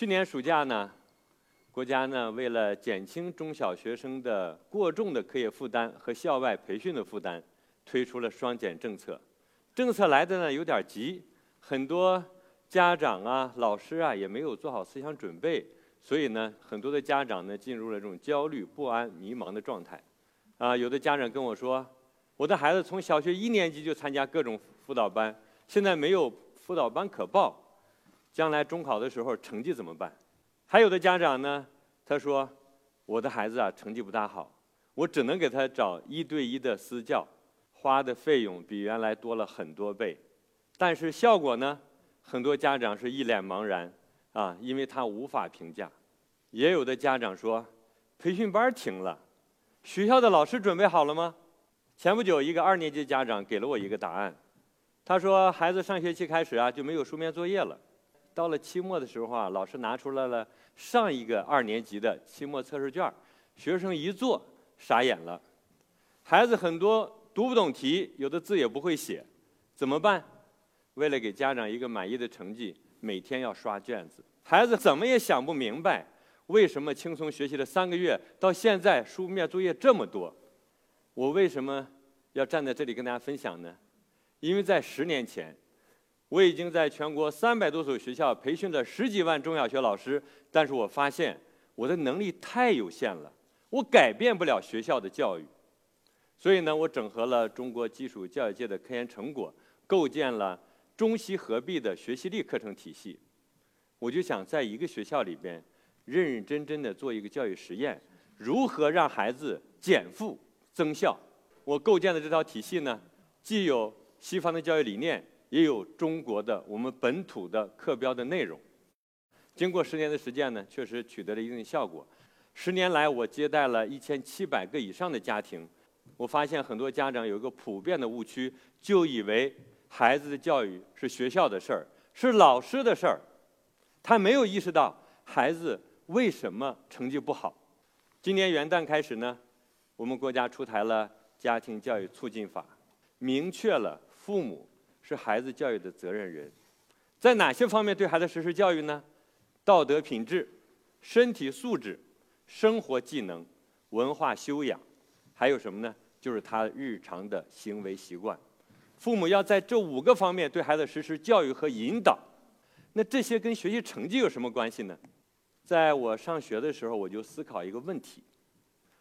去年暑假呢，国家呢为了减轻中小学生的过重的课业负担和校外培训的负担，推出了双减政策。政策来的呢有点急，很多家长啊、老师啊也没有做好思想准备，所以呢，很多的家长呢进入了这种焦虑、不安、迷茫的状态。啊，有的家长跟我说，我的孩子从小学一年级就参加各种辅导班，现在没有辅导班可报，将来中考的时候成绩怎么办？还有的家长呢，他说，我的孩子啊成绩不大好，我只能给他找一对一的私教。花的费用比原来多了很多倍，但是效果呢？很多家长是一脸茫然啊，因为他无法评价。也有的家长说，培训班停了，学校的老师准备好了吗？前不久，一个二年级家长给了我一个答案，他说，孩子上学期开始啊就没有书面作业了，到了期末的时候啊，老师拿出来了上一个二年级的期末测试卷，学生一做傻眼了，孩子很多。读不懂题，有的字也不会写，怎么办？为了给家长一个满意的成绩，每天要刷卷子。孩子怎么也想不明白，为什么轻松学习了三个月，到现在书面作业这么多？我为什么要站在这里跟大家分享呢？因为在十年前，我已经在全国三百多所学校培训了十几万中小学老师，但是我发现我的能力太有限了，我改变不了学校的教育。所以呢，我整合了中国基础教育界的科研成果，构建了中西合璧的学习力课程体系。我就想在一个学校里边，认认真真的做一个教育实验，如何让孩子减负增效？我构建的这套体系呢，既有西方的教育理念，也有中国的我们本土的课标的内容。经过十年的实践呢，确实取得了一定效果。十年来，我接待了一千七百个以上的家庭。我发现很多家长有一个普遍的误区，就以为孩子的教育是学校的事儿，是老师的事儿，他没有意识到孩子为什么成绩不好。今年元旦开始呢，我们国家出台了《家庭教育促进法》，明确了父母是孩子教育的责任人，在哪些方面对孩子实施教育呢？道德品质、身体素质、生活技能、文化修养，还有什么呢？就是他日常的行为习惯，父母要在这五个方面对孩子实施教育和引导。那这些跟学习成绩有什么关系呢？在我上学的时候，我就思考一个问题：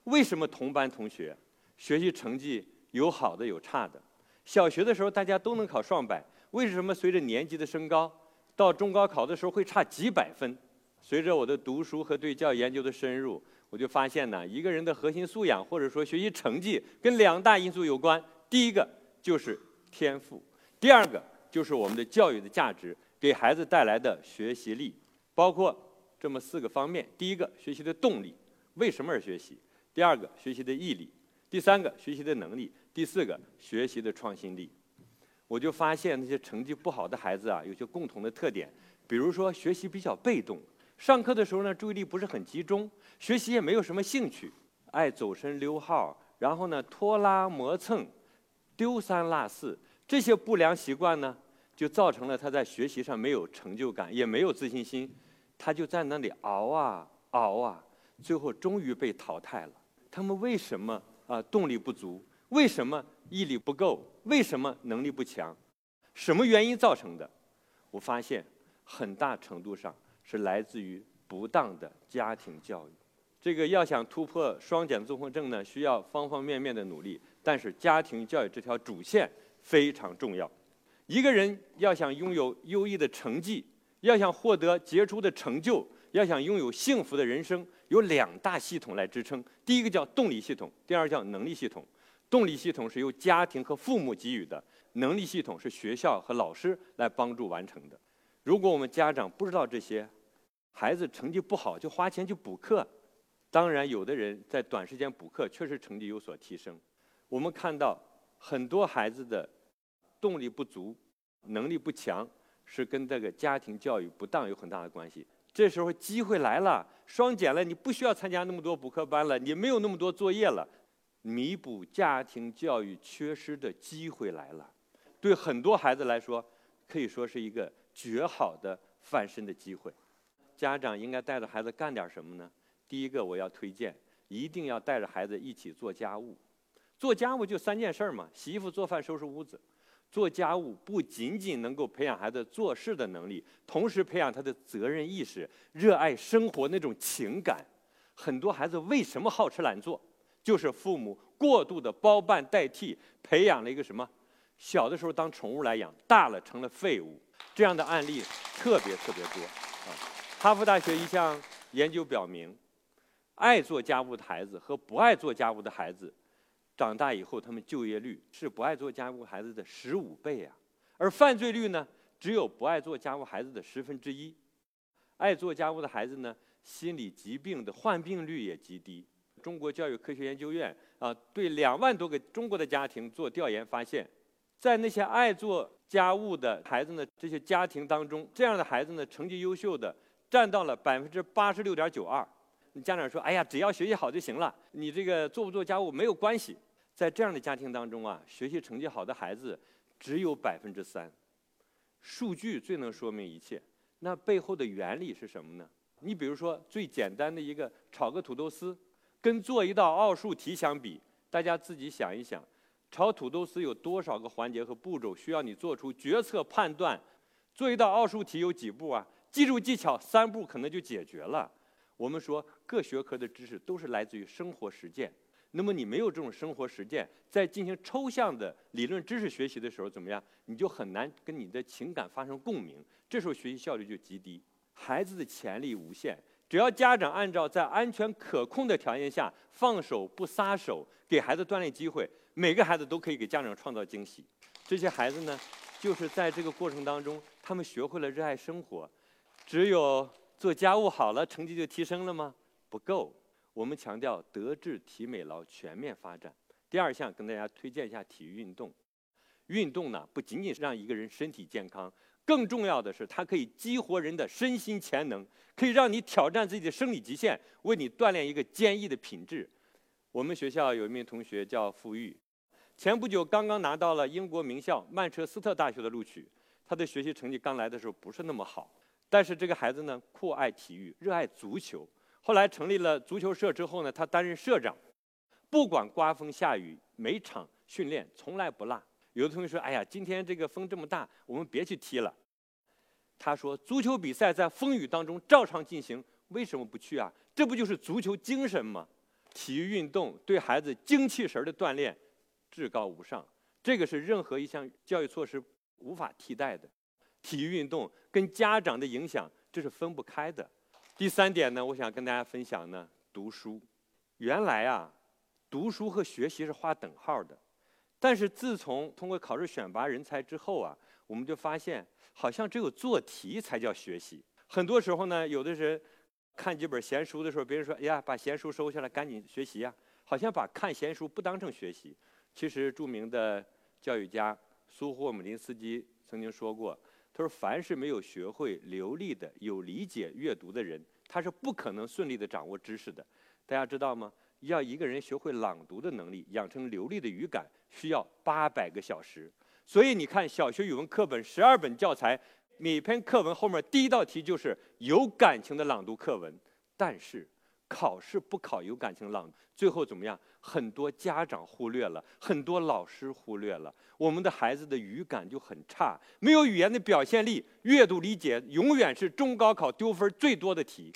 为什么同班同学学习成绩有好的有差的？小学的时候大家都能考双百，为什么随着年级的升高，到中高考的时候会差几百分？随着我的读书和对教育研究的深入。我就发现呢，一个人的核心素养或者说学习成绩跟两大因素有关。第一个就是天赋，第二个就是我们的教育的价值给孩子带来的学习力，包括这么四个方面：第一个，学习的动力，为什么而学习；第二个，学习的毅力；第三个，学习的能力；第四个，学习的创新力。我就发现那些成绩不好的孩子啊，有些共同的特点，比如说学习比较被动。上课的时候呢，注意力不是很集中，学习也没有什么兴趣，爱走神溜号，然后呢拖拉磨蹭，丢三落四，这些不良习惯呢，就造成了他在学习上没有成就感，也没有自信心，他就在那里熬啊熬啊，最后终于被淘汰了。他们为什么啊动力不足？为什么毅力不够？为什么能力不强？什么原因造成的？我发现很大程度上。是来自于不当的家庭教育，这个要想突破双减综合症呢，需要方方面面的努力。但是家庭教育这条主线非常重要。一个人要想拥有优异的成绩，要想获得杰出的成就，要想拥有幸福的人生，有两大系统来支撑。第一个叫动力系统，第二叫能力系统。动力系统是由家庭和父母给予的，能力系统是学校和老师来帮助完成的。如果我们家长不知道这些，孩子成绩不好就花钱去补课，当然有的人在短时间补课确实成绩有所提升。我们看到很多孩子的动力不足、能力不强，是跟这个家庭教育不当有很大的关系。这时候机会来了，双减了，你不需要参加那么多补课班了，你没有那么多作业了，弥补家庭教育缺失的机会来了。对很多孩子来说，可以说是一个绝好的翻身的机会。家长应该带着孩子干点什么呢？第一个，我要推荐，一定要带着孩子一起做家务。做家务就三件事儿嘛：洗衣服、做饭、收拾屋子。做家务不仅仅能够培养孩子做事的能力，同时培养他的责任意识、热爱生活那种情感。很多孩子为什么好吃懒做？就是父母过度的包办代替，培养了一个什么？小的时候当宠物来养，大了成了废物。这样的案例特别特别多啊！哈佛大学一项研究表明，爱做家务的孩子和不爱做家务的孩子。长大以后，他们就业率是不爱做家务孩子的十五倍啊，而犯罪率呢，只有不爱做家务孩子的十分之一。爱做家务的孩子呢，心理疾病的患病率也极低。中国教育科学研究院啊，对两万多个中国的家庭做调研，发现，在那些爱做家务的孩子呢，这些家庭当中，这样的孩子呢，成绩优秀的占到了百分之八十六点九二。家长说：“哎呀，只要学习好就行了，你这个做不做家务没有关系。”在这样的家庭当中啊，学习成绩好的孩子只有百分之三。数据最能说明一切。那背后的原理是什么呢？你比如说最简单的一个炒个土豆丝，跟做一道奥数题相比，大家自己想一想，炒土豆丝有多少个环节和步骤需要你做出决策判断？做一道奥数题有几步啊？记住技巧，三步可能就解决了。我们说各学科的知识都是来自于生活实践。那么你没有这种生活实践，在进行抽象的理论知识学习的时候，怎么样？你就很难跟你的情感发生共鸣，这时候学习效率就极低。孩子的潜力无限，只要家长按照在安全可控的条件下放手不撒手，给孩子锻炼机会，每个孩子都可以给家长创造惊喜。这些孩子呢，就是在这个过程当中，他们学会了热爱生活。只有做家务好了，成绩就提升了吗？不够。我们强调德智体美劳全面发展。第二项跟大家推荐一下体育运动。运动呢，不仅仅是让一个人身体健康，更重要的是它可以激活人的身心潜能，可以让你挑战自己的生理极限，为你锻炼一个坚毅的品质。我们学校有一名同学叫傅玉，前不久刚刚拿到了英国名校曼彻斯特大学的录取。他的学习成绩刚来的时候不是那么好，但是这个孩子呢，酷爱体育，热爱足球。后来成立了足球社之后呢，他担任社长，不管刮风下雨，每场训练从来不落。有的同学说：“哎呀，今天这个风这么大，我们别去踢了。”他说：“足球比赛在风雨当中照常进行，为什么不去啊？这不就是足球精神吗？体育运动对孩子精气神的锻炼至高无上，这个是任何一项教育措施无法替代的。体育运动跟家长的影响这是分不开的。”第三点呢，我想跟大家分享呢，读书。原来啊，读书和学习是划等号的，但是自从通过考试选拔人才之后啊，我们就发现，好像只有做题才叫学习。很多时候呢，有的人看几本闲书的时候，别人说：“哎呀，把闲书收下来，赶紧学习呀！”好像把看闲书不当成学习。其实，著名的教育家苏霍姆林斯基曾经说过。他说：“凡是没有学会流利的、有理解阅读的人，他是不可能顺利的掌握知识的。大家知道吗？要一个人学会朗读的能力，养成流利的语感，需要八百个小时。所以你看，小学语文课本十二本教材，每篇课文后面第一道题就是有感情的朗读课文。但是，考试不考有感情朗读，最后怎么样？”很多家长忽略了，很多老师忽略了，我们的孩子的语感就很差，没有语言的表现力，阅读理解永远是中高考丢分最多的题。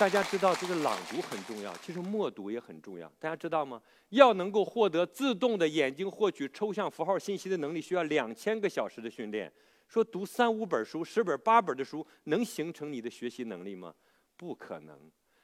大家知道这个朗读很重要，其实默读也很重要。大家知道吗？要能够获得自动的眼睛获取抽象符号信息的能力，需要两千个小时的训练。说读三五本书、十本八本的书，能形成你的学习能力吗？不可能。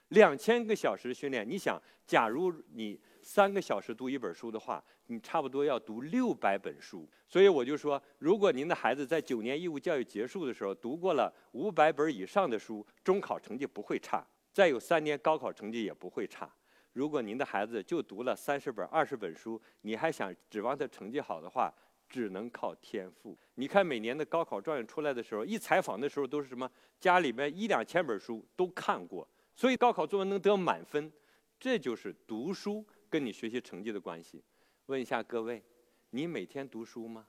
两千个小时的训练，你想，假如你三个小时读一本书的话，你差不多要读六百本书。所以我就说，如果您的孩子在九年义务教育结束的时候读过了五百本以上的书，中考成绩不会差；再有三年高考成绩也不会差。如果您的孩子就读了三十本、二十本书，你还想指望他成绩好的话，只能靠天赋。你看每年的高考状元出来的时候，一采访的时候都是什么？家里面一两千本书都看过。所以高考作文能得满分，这就是读书跟你学习成绩的关系。问一下各位，你每天读书吗？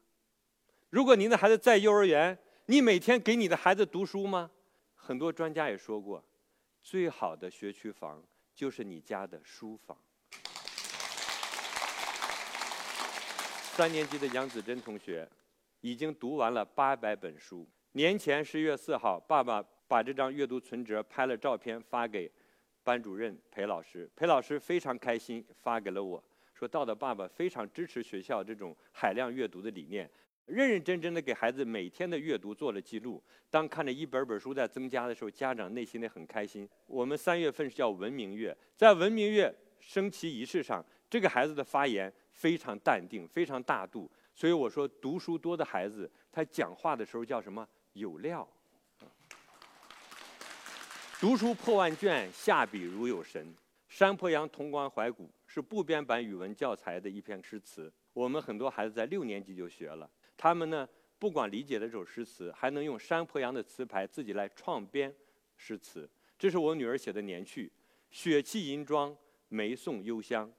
如果您的孩子在幼儿园，你每天给你的孩子读书吗？很多专家也说过，最好的学区房就是你家的书房。三年级的杨子珍同学已经读完了八百本书。年前十月四号，爸爸把这张阅读存折拍了照片发给班主任裴老师，裴老师非常开心，发给了我，说到的爸爸非常支持学校这种海量阅读的理念。认认真真的给孩子每天的阅读做了记录。当看着一本本书在增加的时候，家长内心里很开心。我们三月份是叫文明月，在文明月升旗仪式上，这个孩子的发言非常淡定，非常大度。所以我说，读书多的孩子，他讲话的时候叫什么？有料。读书破万卷，下笔如有神。山坡羊潼关怀古是部编版语文教材的一篇诗词，我们很多孩子在六年级就学了。他们呢，不光理解了这首诗词，还能用山坡羊的词牌自己来创编诗词。这是我女儿写的年序：雪气银装，梅送幽香。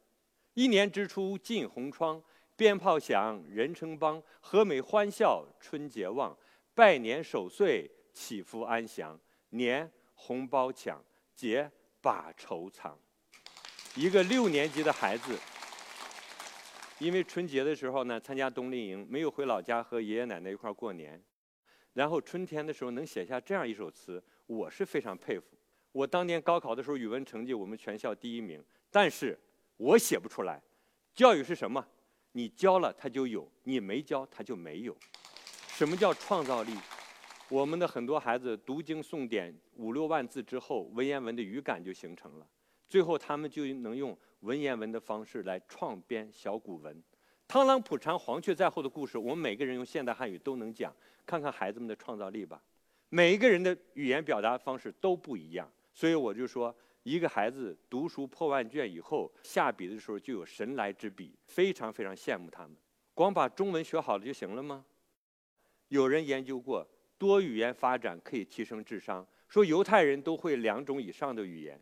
一年之初尽红窗，鞭炮响，人称邦。和美欢笑，春节旺，拜年守岁，祈福安详。年红包抢，节把愁藏。一个六年级的孩子。因为春节的时候呢，参加冬令营，没有回老家和爷爷奶奶一块过年。然后春天的时候能写下这样一首词，我是非常佩服。我当年高考的时候语文成绩我们全校第一名，但是我写不出来。教育是什么？你教了它就有，你没教它就没有。什么叫创造力？我们的很多孩子读经诵典五六万字之后，文言文的语感就形成了。最后，他们就能用文言文的方式来创编小古文，螳螂捕蝉，黄雀在后的故事，我们每个人用现代汉语都能讲。看看孩子们的创造力吧，每一个人的语言表达方式都不一样。所以我就说，一个孩子读书破万卷以后，下笔的时候就有神来之笔，非常非常羡慕他们。光把中文学好了就行了吗？有人研究过，多语言发展可以提升智商，说犹太人都会两种以上的语言。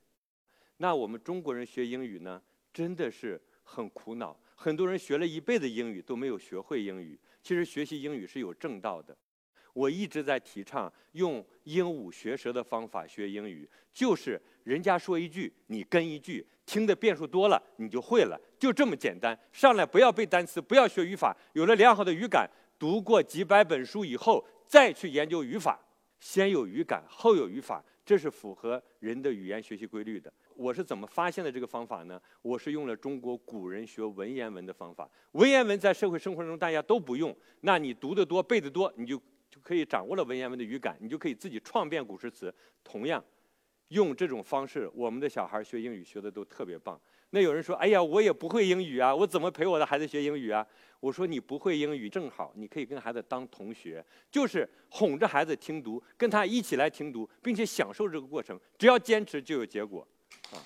那我们中国人学英语呢，真的是很苦恼。很多人学了一辈子英语都没有学会英语。其实学习英语是有正道的。我一直在提倡用鹦鹉学舌的方法学英语，就是人家说一句，你跟一句，听的遍数多了，你就会了，就这么简单。上来不要背单词，不要学语法，有了良好的语感，读过几百本书以后，再去研究语法，先有语感，后有语法，这是符合人的语言学习规律的。我是怎么发现的这个方法呢？我是用了中国古人学文言文的方法。文言文在社会生活中大家都不用，那你读得多背得多，你就就可以掌握了文言文的语感，你就可以自己创编古诗词。同样，用这种方式，我们的小孩学英语学的都特别棒。那有人说：“哎呀，我也不会英语啊，我怎么陪我的孩子学英语啊？”我说：“你不会英语正好，你可以跟孩子当同学，就是哄着孩子听读，跟他一起来听读，并且享受这个过程。只要坚持，就有结果。”啊！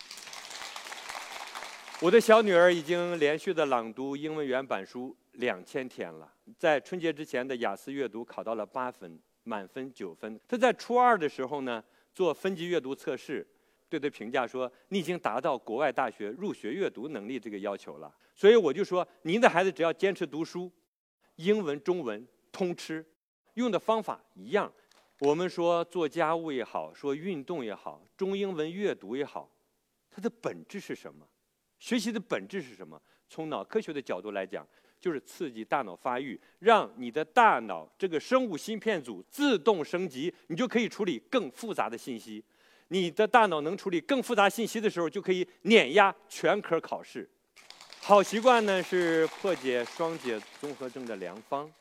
我的小女儿已经连续的朗读英文原版书两千天了，在春节之前的雅思阅读考到了八分，满分九分。她在初二的时候呢，做分级阅读测试，对她评价说：“你已经达到国外大学入学阅读能力这个要求了。”所以我就说，您的孩子只要坚持读书，英文、中文通吃，用的方法一样。我们说做家务也好，说运动也好，中英文阅读也好。它的本质是什么？学习的本质是什么？从脑科学的角度来讲，就是刺激大脑发育，让你的大脑这个生物芯片组自动升级，你就可以处理更复杂的信息。你的大脑能处理更复杂信息的时候，就可以碾压全科考试。好习惯呢，是破解双解综合症的良方。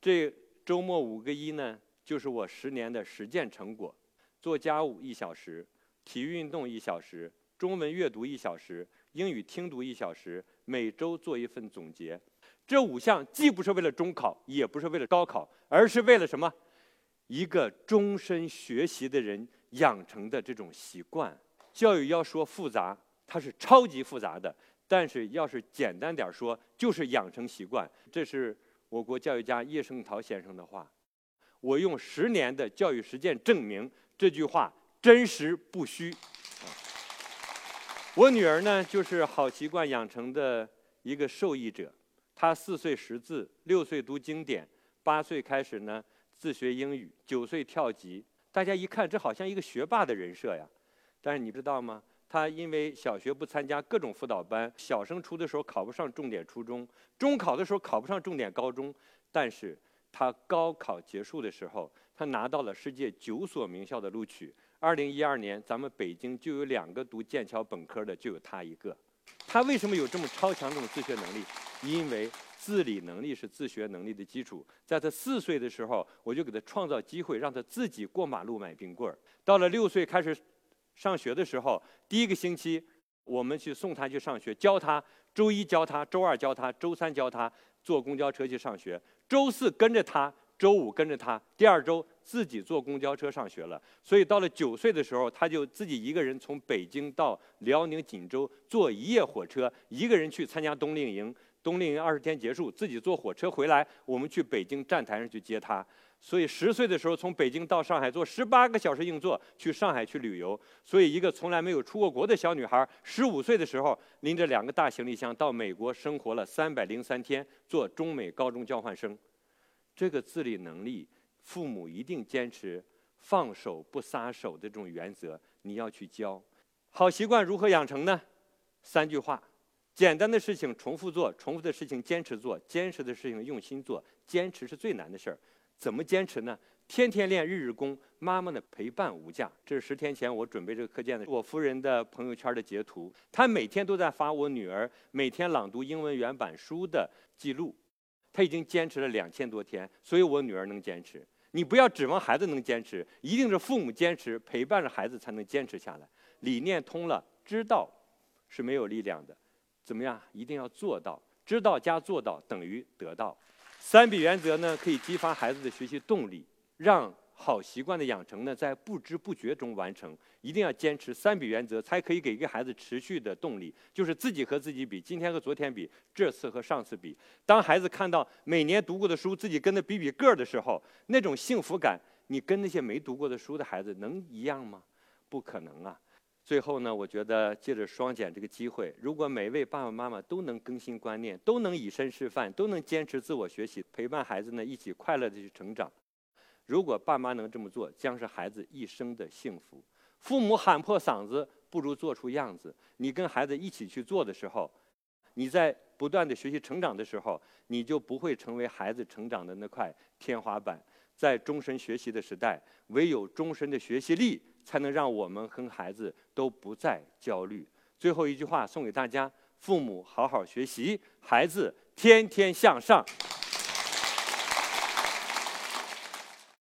这周末五个一呢，就是我十年的实践成果。做家务一小时。体育运动一小时，中文阅读一小时，英语听读一小时，每周做一份总结。这五项既不是为了中考，也不是为了高考，而是为了什么？一个终身学习的人养成的这种习惯。教育要说复杂，它是超级复杂的；但是要是简单点说，就是养成习惯。这是我国教育家叶圣陶先生的话。我用十年的教育实践证明这句话。真实不虚。我女儿呢，就是好习惯养成的一个受益者。她四岁识字，六岁读经典，八岁开始呢自学英语，九岁跳级。大家一看，这好像一个学霸的人设呀。但是你知道吗？她因为小学不参加各种辅导班，小升初的时候考不上重点初中，中考的时候考不上重点高中，但是她高考结束的时候，她拿到了世界九所名校的录取。二零一二年，咱们北京就有两个读剑桥本科的，就有他一个。他为什么有这么超强这种自学能力？因为自理能力是自学能力的基础。在他四岁的时候，我就给他创造机会，让他自己过马路买冰棍儿。到了六岁开始上学的时候，第一个星期我们去送他去上学，教他周一教他，周二教他，周三教他坐公交车去上学，周四跟着他。周五跟着他，第二周自己坐公交车上学了。所以到了九岁的时候，他就自己一个人从北京到辽宁锦州坐一夜火车，一个人去参加冬令营。冬令营二十天结束，自己坐火车回来，我们去北京站台上去接他。所以十岁的时候从北京到上海坐十八个小时硬座去上海去旅游。所以一个从来没有出过国的小女孩，十五岁的时候拎着两个大行李箱到美国生活了三百零三天，做中美高中交换生。这个自理能力，父母一定坚持放手不撒手的这种原则，你要去教。好习惯如何养成呢？三句话：简单的事情重复做，重复的事情坚持做，坚持的事情用心做。坚持是最难的事儿，怎么坚持呢？天天练，日日功，妈妈的陪伴无价。这是十天前我准备这个课件的我夫人的朋友圈的截图，她每天都在发我女儿每天朗读英文原版书的记录。他已经坚持了两千多天，所以我女儿能坚持。你不要指望孩子能坚持，一定是父母坚持，陪伴着孩子才能坚持下来。理念通了，知道是没有力量的，怎么样？一定要做到，知道加做到等于得到。三比原则呢，可以激发孩子的学习动力，让。好习惯的养成呢，在不知不觉中完成。一定要坚持三比原则，才可以给一个孩子持续的动力。就是自己和自己比，今天和昨天比，这次和上次比。当孩子看到每年读过的书，自己跟他比比个儿的时候，那种幸福感，你跟那些没读过的书的孩子能一样吗？不可能啊！最后呢，我觉得借着双减这个机会，如果每位爸爸妈妈都能更新观念，都能以身示范，都能坚持自我学习，陪伴孩子呢一起快乐的去成长。如果爸妈能这么做，将是孩子一生的幸福。父母喊破嗓子，不如做出样子。你跟孩子一起去做的时候，你在不断的学习成长的时候，你就不会成为孩子成长的那块天花板。在终身学习的时代，唯有终身的学习力，才能让我们和孩子都不再焦虑。最后一句话送给大家：父母好好学习，孩子天天向上。